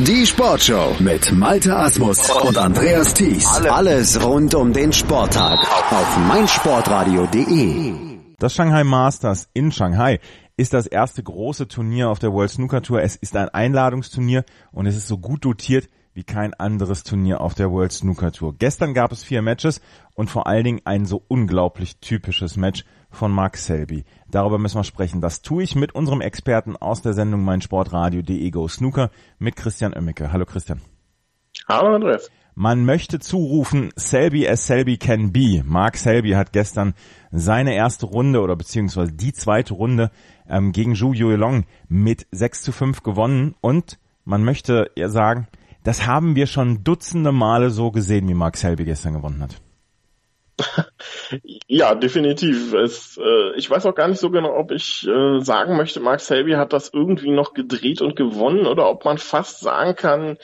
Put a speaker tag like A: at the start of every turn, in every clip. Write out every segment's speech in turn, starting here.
A: Die Sportshow mit Malte Asmus und Andreas Thies. Alles rund um den Sporttag auf meinsportradio.de.
B: Das Shanghai Masters in Shanghai ist das erste große Turnier auf der World Snooker Tour. Es ist ein Einladungsturnier und es ist so gut dotiert wie kein anderes Turnier auf der World Snooker Tour. Gestern gab es vier Matches und vor allen Dingen ein so unglaublich typisches Match von Mark Selby. Darüber müssen wir sprechen. Das tue ich mit unserem Experten aus der Sendung Mein Sportradio.de Go Snooker mit Christian Oemmeke. Hallo Christian.
C: Hallo Andreas.
B: Man möchte zurufen, Selby as Selby can be. Mark Selby hat gestern seine erste Runde oder beziehungsweise die zweite Runde ähm, gegen Zhu Yuelong mit 6 zu 5 gewonnen und man möchte ja sagen, das haben wir schon dutzende Male so gesehen, wie Mark Selby gestern gewonnen hat.
C: Ja, definitiv. Es, äh, ich weiß auch gar nicht so genau, ob ich äh, sagen möchte, Mark Selby hat das irgendwie noch gedreht und gewonnen oder ob man fast sagen kann,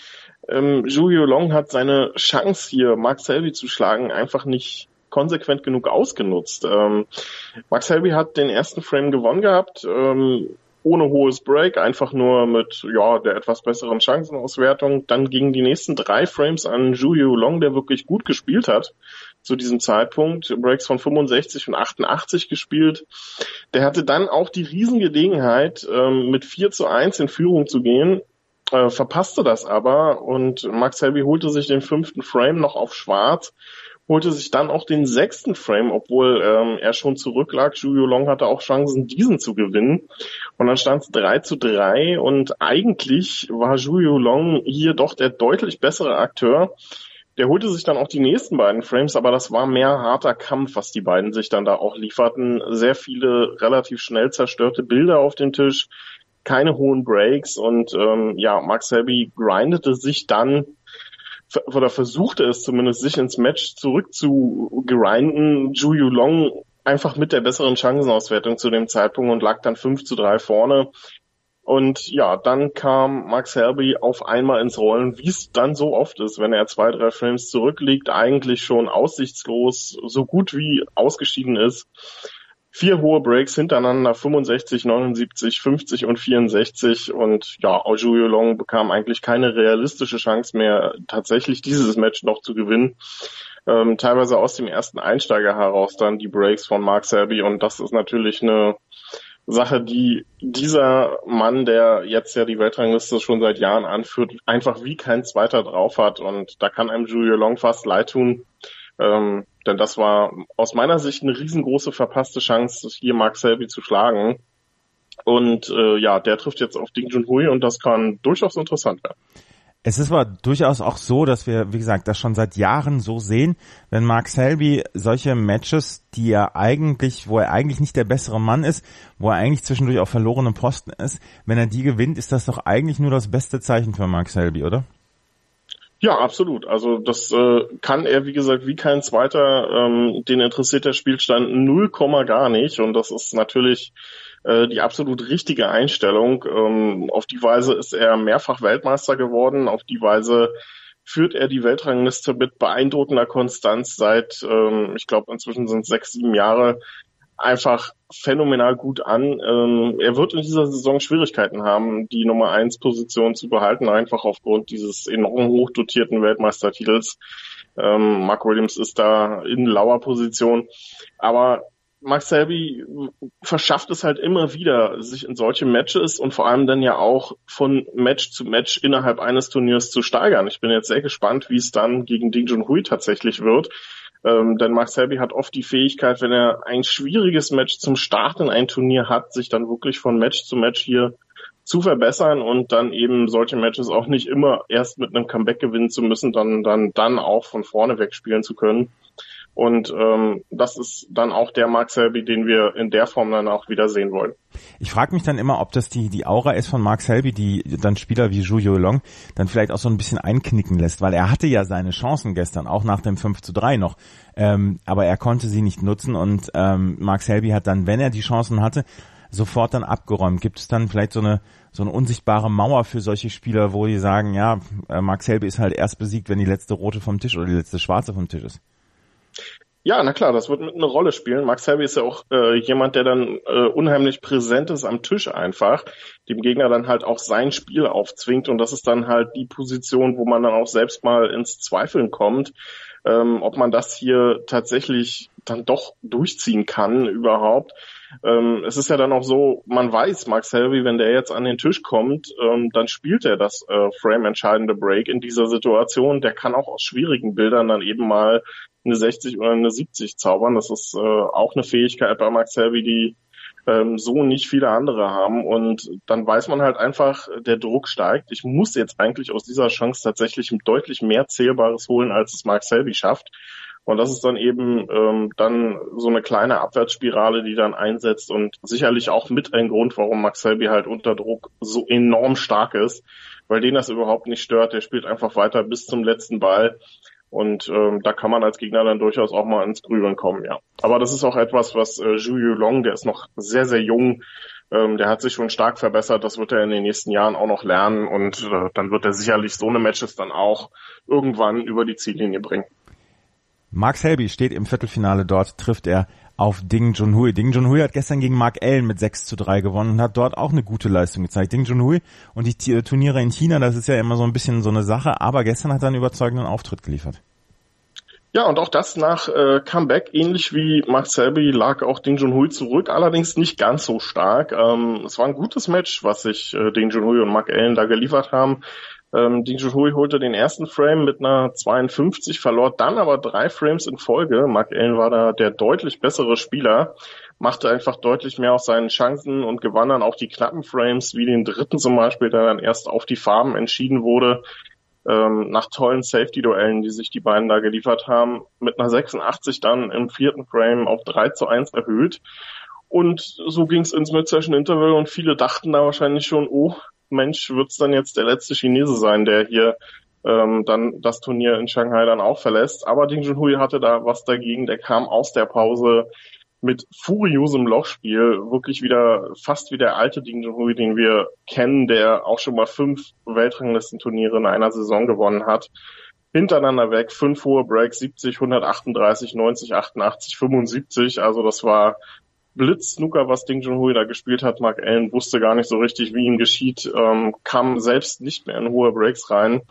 C: ähm, Julio Long hat seine Chance hier, Mark Selby zu schlagen, einfach nicht konsequent genug ausgenutzt. Ähm, Mark Selby hat den ersten Frame gewonnen gehabt. Ähm, ohne hohes Break, einfach nur mit ja der etwas besseren Chancenauswertung. Dann gingen die nächsten drei Frames an Julio Long, der wirklich gut gespielt hat zu diesem Zeitpunkt. Breaks von 65 und 88 gespielt. Der hatte dann auch die Riesengelegenheit, ähm, mit 4 zu 1 in Führung zu gehen, äh, verpasste das aber und Max Helby holte sich den fünften Frame noch auf schwarz holte sich dann auch den sechsten Frame, obwohl ähm, er schon zurücklag. Julio Long hatte auch Chancen, diesen zu gewinnen. Und dann stand es 3 zu 3 und eigentlich war Julio Long hier doch der deutlich bessere Akteur. Der holte sich dann auch die nächsten beiden Frames, aber das war mehr harter Kampf, was die beiden sich dann da auch lieferten. Sehr viele relativ schnell zerstörte Bilder auf den Tisch, keine hohen Breaks und ähm, ja, Max Selby grindete sich dann oder versuchte es zumindest, sich ins Match zurück zu grinden. Ju Long einfach mit der besseren Chancenauswertung zu dem Zeitpunkt und lag dann 5 zu 3 vorne. Und ja, dann kam Max Herby auf einmal ins Rollen, wie es dann so oft ist, wenn er zwei, drei Frames zurückliegt, eigentlich schon aussichtslos, so gut wie ausgeschieden ist. Vier hohe Breaks hintereinander, 65, 79, 50 und 64 und ja, Julio Long bekam eigentlich keine realistische Chance mehr, tatsächlich dieses Match noch zu gewinnen. Ähm, teilweise aus dem ersten Einsteiger heraus dann die Breaks von Mark Selby und das ist natürlich eine Sache, die dieser Mann, der jetzt ja die Weltrangliste schon seit Jahren anführt, einfach wie kein zweiter drauf hat und da kann einem Julio Long fast leid tun. Ähm, denn das war aus meiner Sicht eine riesengroße verpasste Chance, hier Mark Selby zu schlagen. Und äh, ja, der trifft jetzt auf Ding Junhui und das kann durchaus interessant werden.
B: Es ist aber durchaus auch so, dass wir, wie gesagt, das schon seit Jahren so sehen, wenn Mark Selby solche Matches, die er eigentlich, wo er eigentlich nicht der bessere Mann ist, wo er eigentlich zwischendurch auf verlorenen Posten ist, wenn er die gewinnt, ist das doch eigentlich nur das beste Zeichen für Mark Selby, oder?
C: Ja, absolut. Also das äh, kann er, wie gesagt, wie kein zweiter. Ähm, den interessiert der Spielstand null Komma gar nicht. Und das ist natürlich äh, die absolut richtige Einstellung. Ähm, auf die Weise ist er mehrfach Weltmeister geworden. Auf die Weise führt er die Weltrangliste mit beeindruckender Konstanz seit, ähm, ich glaube, inzwischen sind es sechs, sieben Jahre einfach phänomenal gut an. Ähm, er wird in dieser Saison Schwierigkeiten haben, die Nummer eins Position zu behalten, einfach aufgrund dieses enorm hoch dotierten Weltmeistertitels. Ähm, Mark Williams ist da in lauer Position. Aber Max Selby verschafft es halt immer wieder, sich in solche Matches und vor allem dann ja auch von Match zu Match innerhalb eines Turniers zu steigern. Ich bin jetzt sehr gespannt, wie es dann gegen Ding Junhui tatsächlich wird. Ähm, denn Max Selby hat oft die Fähigkeit, wenn er ein schwieriges Match zum Start in ein Turnier hat, sich dann wirklich von Match zu Match hier zu verbessern und dann eben solche Matches auch nicht immer erst mit einem Comeback gewinnen zu müssen, dann dann dann auch von vorne weg spielen zu können. Und ähm, das ist dann auch der Mark Selby, den wir in der Form dann auch wieder sehen wollen.
B: Ich frage mich dann immer, ob das die, die Aura ist von Mark Selby, die dann Spieler wie Julio Long dann vielleicht auch so ein bisschen einknicken lässt, weil er hatte ja seine Chancen gestern, auch nach dem 5 zu 3 noch. Ähm, aber er konnte sie nicht nutzen und ähm, Mark Selby hat dann, wenn er die Chancen hatte, sofort dann abgeräumt. Gibt es dann vielleicht so eine so eine unsichtbare Mauer für solche Spieler, wo die sagen, ja, äh, Mark Selby ist halt erst besiegt, wenn die letzte rote vom Tisch oder die letzte schwarze vom Tisch ist?
C: Ja, na klar, das wird mit eine Rolle spielen. Max Hervey ist ja auch äh, jemand, der dann äh, unheimlich präsent ist am Tisch einfach, dem Gegner dann halt auch sein Spiel aufzwingt und das ist dann halt die Position, wo man dann auch selbst mal ins Zweifeln kommt, ähm, ob man das hier tatsächlich dann doch durchziehen kann überhaupt. Ähm, es ist ja dann auch so, man weiß, Max Helvey, wenn der jetzt an den Tisch kommt, ähm, dann spielt er das äh, frame-entscheidende Break in dieser Situation. Der kann auch aus schwierigen Bildern dann eben mal eine 60 oder eine 70 zaubern. Das ist äh, auch eine Fähigkeit bei Max Helvey, die ähm, so nicht viele andere haben. Und dann weiß man halt einfach, der Druck steigt. Ich muss jetzt eigentlich aus dieser Chance tatsächlich deutlich mehr Zählbares holen, als es Mark Selby schafft. Und das ist dann eben ähm, dann so eine kleine Abwärtsspirale, die dann einsetzt und sicherlich auch mit ein Grund, warum Max Selby halt unter Druck so enorm stark ist, weil den das überhaupt nicht stört. Der spielt einfach weiter bis zum letzten Ball. Und ähm, da kann man als Gegner dann durchaus auch mal ins Grübeln kommen, ja. Aber das ist auch etwas, was äh, Zhu Long, der ist noch sehr, sehr jung, ähm, der hat sich schon stark verbessert. Das wird er in den nächsten Jahren auch noch lernen und äh, dann wird er sicherlich so eine Matches dann auch irgendwann über die Ziellinie bringen.
B: Max Helby steht im Viertelfinale dort, trifft er auf Ding Junhui. Ding Junhui hat gestern gegen Mark Allen mit 6 zu 3 gewonnen und hat dort auch eine gute Leistung gezeigt. Ding Junhui und die Turniere in China, das ist ja immer so ein bisschen so eine Sache, aber gestern hat er einen überzeugenden Auftritt geliefert.
C: Ja, und auch das nach äh, Comeback, ähnlich wie Mark Selby, lag auch Ding Junhui zurück, allerdings nicht ganz so stark. Ähm, es war ein gutes Match, was sich äh, Ding Junhui und Mark Allen da geliefert haben. Ähm, Ding Junhui holte den ersten Frame mit einer 52, verlor dann aber drei Frames in Folge. Mark Allen war da der deutlich bessere Spieler, machte einfach deutlich mehr aus seinen Chancen und gewann dann auch die knappen Frames, wie den dritten zum Beispiel, der dann erst auf die Farben entschieden wurde ähm, nach tollen Safety-Duellen, die sich die beiden da geliefert haben, mit einer 86 dann im vierten Frame auf 3 zu 1 erhöht. Und so ging es ins Mid-Session-Interval und viele dachten da wahrscheinlich schon, oh Mensch, wird's dann jetzt der letzte Chinese sein, der hier ähm, dann das Turnier in Shanghai dann auch verlässt. Aber Ding Junhui hatte da was dagegen, der kam aus der Pause mit furiosem Lochspiel wirklich wieder fast wie der alte Ding Junhui, den wir kennen, der auch schon mal fünf Weltranglistenturniere in einer Saison gewonnen hat. Hintereinander weg, fünf hohe Breaks, 70, 138, 90, 88, 75. Also das war Blitz-Snooker, was Ding Junhui da gespielt hat. Mark Allen wusste gar nicht so richtig, wie ihm geschieht, ähm, kam selbst nicht mehr in hohe Breaks rein.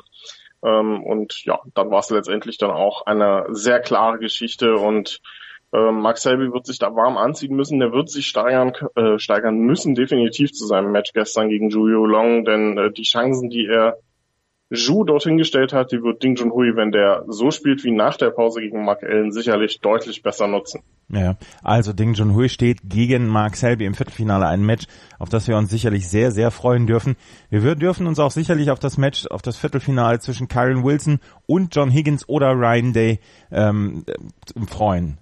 C: Ähm, und ja, dann war es letztendlich dann auch eine sehr klare Geschichte und ähm, Max Selby wird sich da warm anziehen müssen. Der wird sich steigern, äh, steigern müssen, definitiv zu seinem Match gestern gegen Zhu Long, denn äh, die Chancen, die er Zhu dorthin gestellt hat, die wird Ding Junhui, wenn der so spielt wie nach der Pause gegen Mark Allen, sicherlich deutlich besser nutzen.
B: Ja, also Ding Junhui steht gegen Mark Selby im Viertelfinale ein Match, auf das wir uns sicherlich sehr, sehr freuen dürfen. Wir dürfen uns auch sicherlich auf das Match, auf das Viertelfinale zwischen Kyron Wilson und John Higgins oder Ryan Day ähm, freuen.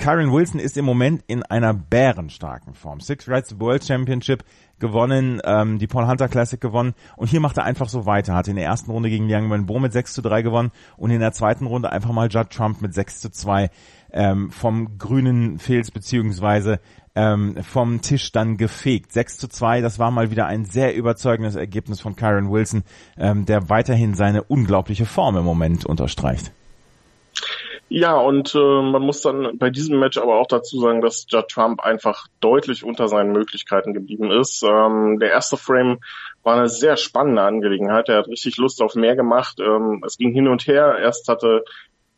B: Kyron Wilson ist im Moment in einer bärenstarken Form. Six Rights World Championship gewonnen, ähm, die Paul Hunter Classic gewonnen und hier macht er einfach so weiter. Hat in der ersten Runde gegen Liang Wenbo mit 6 zu 3 gewonnen und in der zweiten Runde einfach mal Judd Trump mit 6 zu 2 ähm, vom grünen Filz beziehungsweise ähm, vom Tisch dann gefegt. 6 zu 2, das war mal wieder ein sehr überzeugendes Ergebnis von Kyron Wilson, ähm, der weiterhin seine unglaubliche Form im Moment unterstreicht.
C: Ja, und äh, man muss dann bei diesem Match aber auch dazu sagen, dass Judd Trump einfach deutlich unter seinen Möglichkeiten geblieben ist. Ähm, der erste Frame war eine sehr spannende Angelegenheit. Er hat richtig Lust auf mehr gemacht. Ähm, es ging hin und her. Erst hatte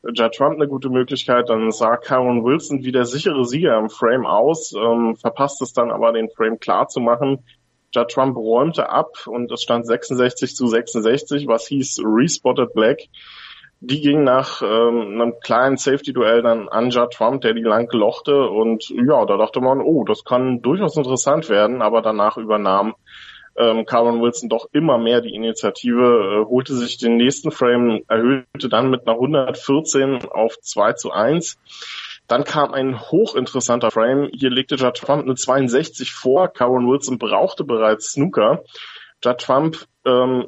C: Judd Trump eine gute Möglichkeit, dann sah Karen Wilson wie der sichere Sieger im Frame aus, ähm, verpasst es dann aber, den Frame klar zu machen. Judd Trump räumte ab und es stand 66 zu 66, was hieß Respotted Black die ging nach ähm, einem kleinen Safety-Duell dann an Judd Trump, der die lang lochte und ja, da dachte man, oh, das kann durchaus interessant werden, aber danach übernahm ähm, Carmen Wilson doch immer mehr die Initiative, äh, holte sich den nächsten Frame, erhöhte dann mit einer 114 auf 2 zu 1. Dann kam ein hochinteressanter Frame. Hier legte Judd Trump eine 62 vor. Karen Wilson brauchte bereits Snooker. Judd Trump ähm,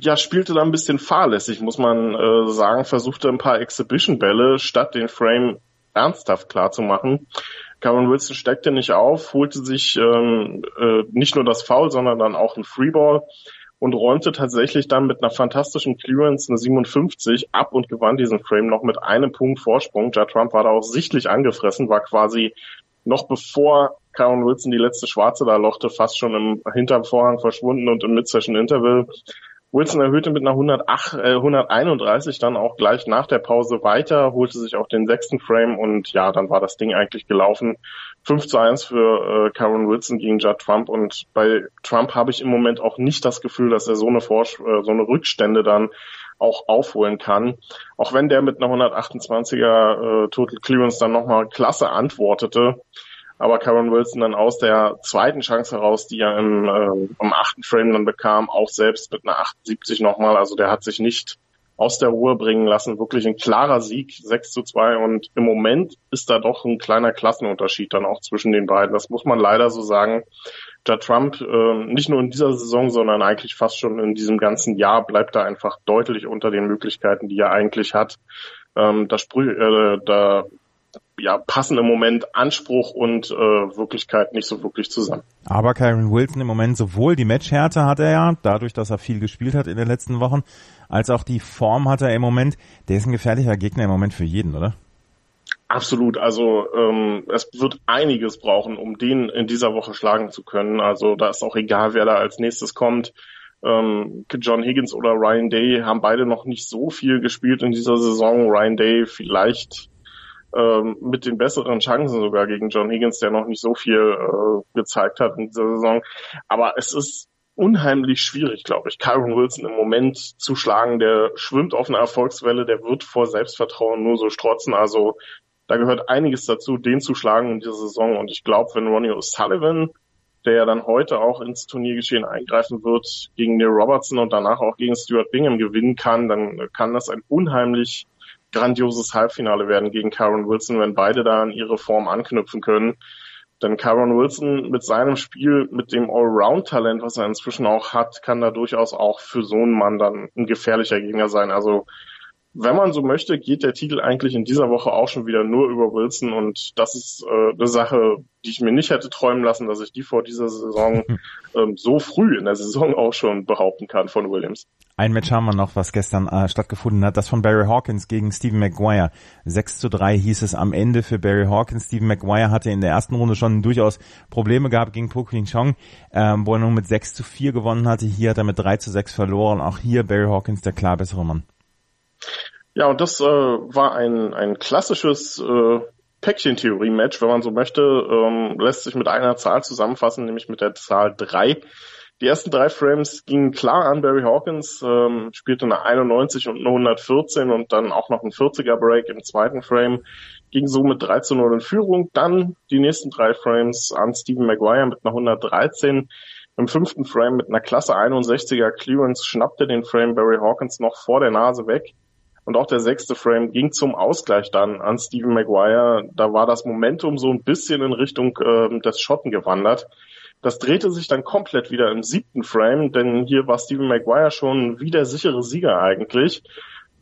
C: ja, spielte da ein bisschen fahrlässig, muss man äh, sagen, versuchte ein paar Exhibition-Bälle statt den Frame ernsthaft klar zu machen. Cameron Wilson steckte nicht auf, holte sich ähm, äh, nicht nur das Foul, sondern dann auch ein Freeball und räumte tatsächlich dann mit einer fantastischen Clearance eine 57 ab und gewann diesen Frame noch mit einem Punkt Vorsprung. Ja, Trump war da auch sichtlich angefressen, war quasi noch bevor Karen Wilson die letzte Schwarze da lochte, fast schon im hinterm Vorhang verschwunden und im Mid-Session Interval. Wilson erhöhte mit einer 108, äh, 131 dann auch gleich nach der Pause weiter, holte sich auch den sechsten Frame und ja, dann war das Ding eigentlich gelaufen. 5 zu 1 für äh, Karen Wilson gegen Judd Trump und bei Trump habe ich im Moment auch nicht das Gefühl, dass er so eine, Vors äh, so eine Rückstände dann auch aufholen kann. Auch wenn der mit einer 128er äh, Total Clearance dann nochmal klasse antwortete, aber Karen Wilson dann aus der zweiten Chance heraus, die er im, äh, am achten Frame dann bekam, auch selbst mit einer 78 nochmal. Also der hat sich nicht aus der Ruhe bringen lassen. Wirklich ein klarer Sieg, 6 zu 2. Und im Moment ist da doch ein kleiner Klassenunterschied dann auch zwischen den beiden. Das muss man leider so sagen. Da Trump äh, nicht nur in dieser Saison, sondern eigentlich fast schon in diesem ganzen Jahr bleibt er einfach deutlich unter den Möglichkeiten, die er eigentlich hat. Ähm, da, sprü äh, da ja, passen im Moment Anspruch und äh, Wirklichkeit nicht so wirklich zusammen.
B: Aber Kyron Wilson im Moment sowohl die Matchhärte hat er ja, dadurch, dass er viel gespielt hat in den letzten Wochen, als auch die Form hat er im Moment. Der ist ein gefährlicher Gegner im Moment für jeden, oder?
C: Absolut. Also ähm, es wird einiges brauchen, um den in dieser Woche schlagen zu können. Also da ist auch egal, wer da als nächstes kommt. Ähm, John Higgins oder Ryan Day haben beide noch nicht so viel gespielt in dieser Saison. Ryan Day vielleicht ähm, mit den besseren Chancen sogar gegen John Higgins, der noch nicht so viel äh, gezeigt hat in dieser Saison. Aber es ist unheimlich schwierig, glaube ich, Kyron Wilson im Moment zu schlagen. Der schwimmt auf einer Erfolgswelle, der wird vor Selbstvertrauen nur so strotzen. Also da gehört einiges dazu, den zu schlagen in dieser Saison. Und ich glaube, wenn Ronnie O'Sullivan, der ja dann heute auch ins Turniergeschehen eingreifen wird, gegen Neil Robertson und danach auch gegen Stuart Bingham gewinnen kann, dann kann das ein unheimlich grandioses Halbfinale werden gegen Karen Wilson, wenn beide da an ihre Form anknüpfen können. Denn Karen Wilson mit seinem Spiel, mit dem Allround-Talent, was er inzwischen auch hat, kann da durchaus auch für so einen Mann dann ein gefährlicher Gegner sein. Also wenn man so möchte, geht der Titel eigentlich in dieser Woche auch schon wieder nur über Wilson und das ist äh, eine Sache, die ich mir nicht hätte träumen lassen, dass ich die vor dieser Saison ähm, so früh in der Saison auch schon behaupten kann von Williams.
B: Ein Match haben wir noch, was gestern äh, stattgefunden hat, das von Barry Hawkins gegen Stephen Maguire. 6 zu 3 hieß es am Ende für Barry Hawkins. Stephen Maguire hatte in der ersten Runde schon durchaus Probleme gehabt gegen Po King Chong, ähm, wo er nur mit 6 zu 4 gewonnen hatte. Hier hat er mit 3 zu 6 verloren. Auch hier Barry Hawkins der klar bessere Mann.
C: Ja, und das äh, war ein, ein klassisches äh, Päckchentheorie-Match, wenn man so möchte, ähm, lässt sich mit einer Zahl zusammenfassen, nämlich mit der Zahl drei. Die ersten drei Frames gingen klar an Barry Hawkins, ähm, spielte eine 91 und eine 114 und dann auch noch ein 40er Break im zweiten Frame, ging so mit 3 zu 0 in Führung. Dann die nächsten drei Frames an Stephen Maguire mit einer 113. Im fünften Frame mit einer Klasse 61er Clearance schnappte den Frame Barry Hawkins noch vor der Nase weg. Und auch der sechste Frame ging zum Ausgleich dann an Stephen Maguire. Da war das Momentum so ein bisschen in Richtung äh, des Schotten gewandert. Das drehte sich dann komplett wieder im siebten Frame, denn hier war Stephen Maguire schon wieder sichere Sieger eigentlich.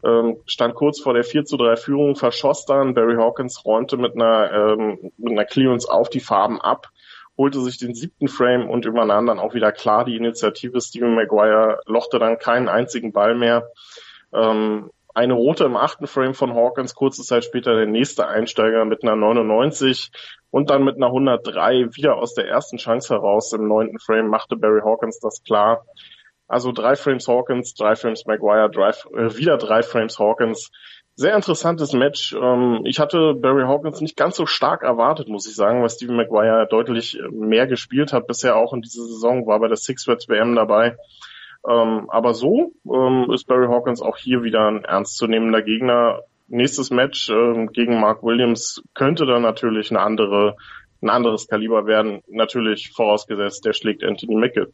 C: Ähm, stand kurz vor der 4 zu 3 Führung, verschoss dann. Barry Hawkins räumte mit einer, ähm, mit einer Clearance auf die Farben ab, holte sich den siebten Frame und übernahm dann auch wieder klar die Initiative. Stephen Maguire lochte dann keinen einzigen Ball mehr. Ähm, eine rote im achten Frame von Hawkins, kurze Zeit später der nächste Einsteiger mit einer 99 und dann mit einer 103 wieder aus der ersten Chance heraus im neunten Frame machte Barry Hawkins das klar. Also drei Frames Hawkins, drei Frames Maguire, drei, äh, wieder drei Frames Hawkins. Sehr interessantes Match. Ähm, ich hatte Barry Hawkins nicht ganz so stark erwartet, muss ich sagen, weil Stephen Maguire deutlich mehr gespielt hat. Bisher auch in dieser Saison war bei der Six Reds WM dabei. Ähm, aber so ähm, ist Barry Hawkins auch hier wieder ein ernstzunehmender Gegner. Nächstes Match ähm, gegen Mark Williams könnte dann natürlich eine andere, ein anderes Kaliber werden. Natürlich vorausgesetzt, der schlägt Anthony McGill.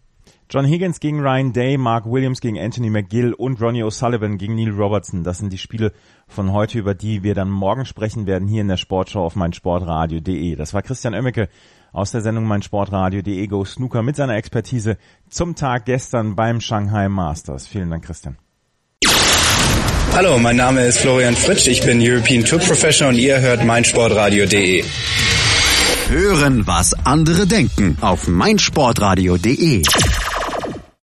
B: John Higgins gegen Ryan Day, Mark Williams gegen Anthony McGill und Ronnie O'Sullivan gegen Neil Robertson. Das sind die Spiele von heute, über die wir dann morgen sprechen werden hier in der Sportshow auf meinsportradio.de. Das war Christian Oemmeke aus der Sendung meinsportradio.de Go Snooker mit seiner Expertise zum Tag gestern beim Shanghai Masters. Vielen Dank, Christian.
D: Hallo, mein Name ist Florian Fritsch, ich bin European Tour Professional und ihr hört meinsportradio.de.
A: Hören, was andere denken auf meinsportradio.de.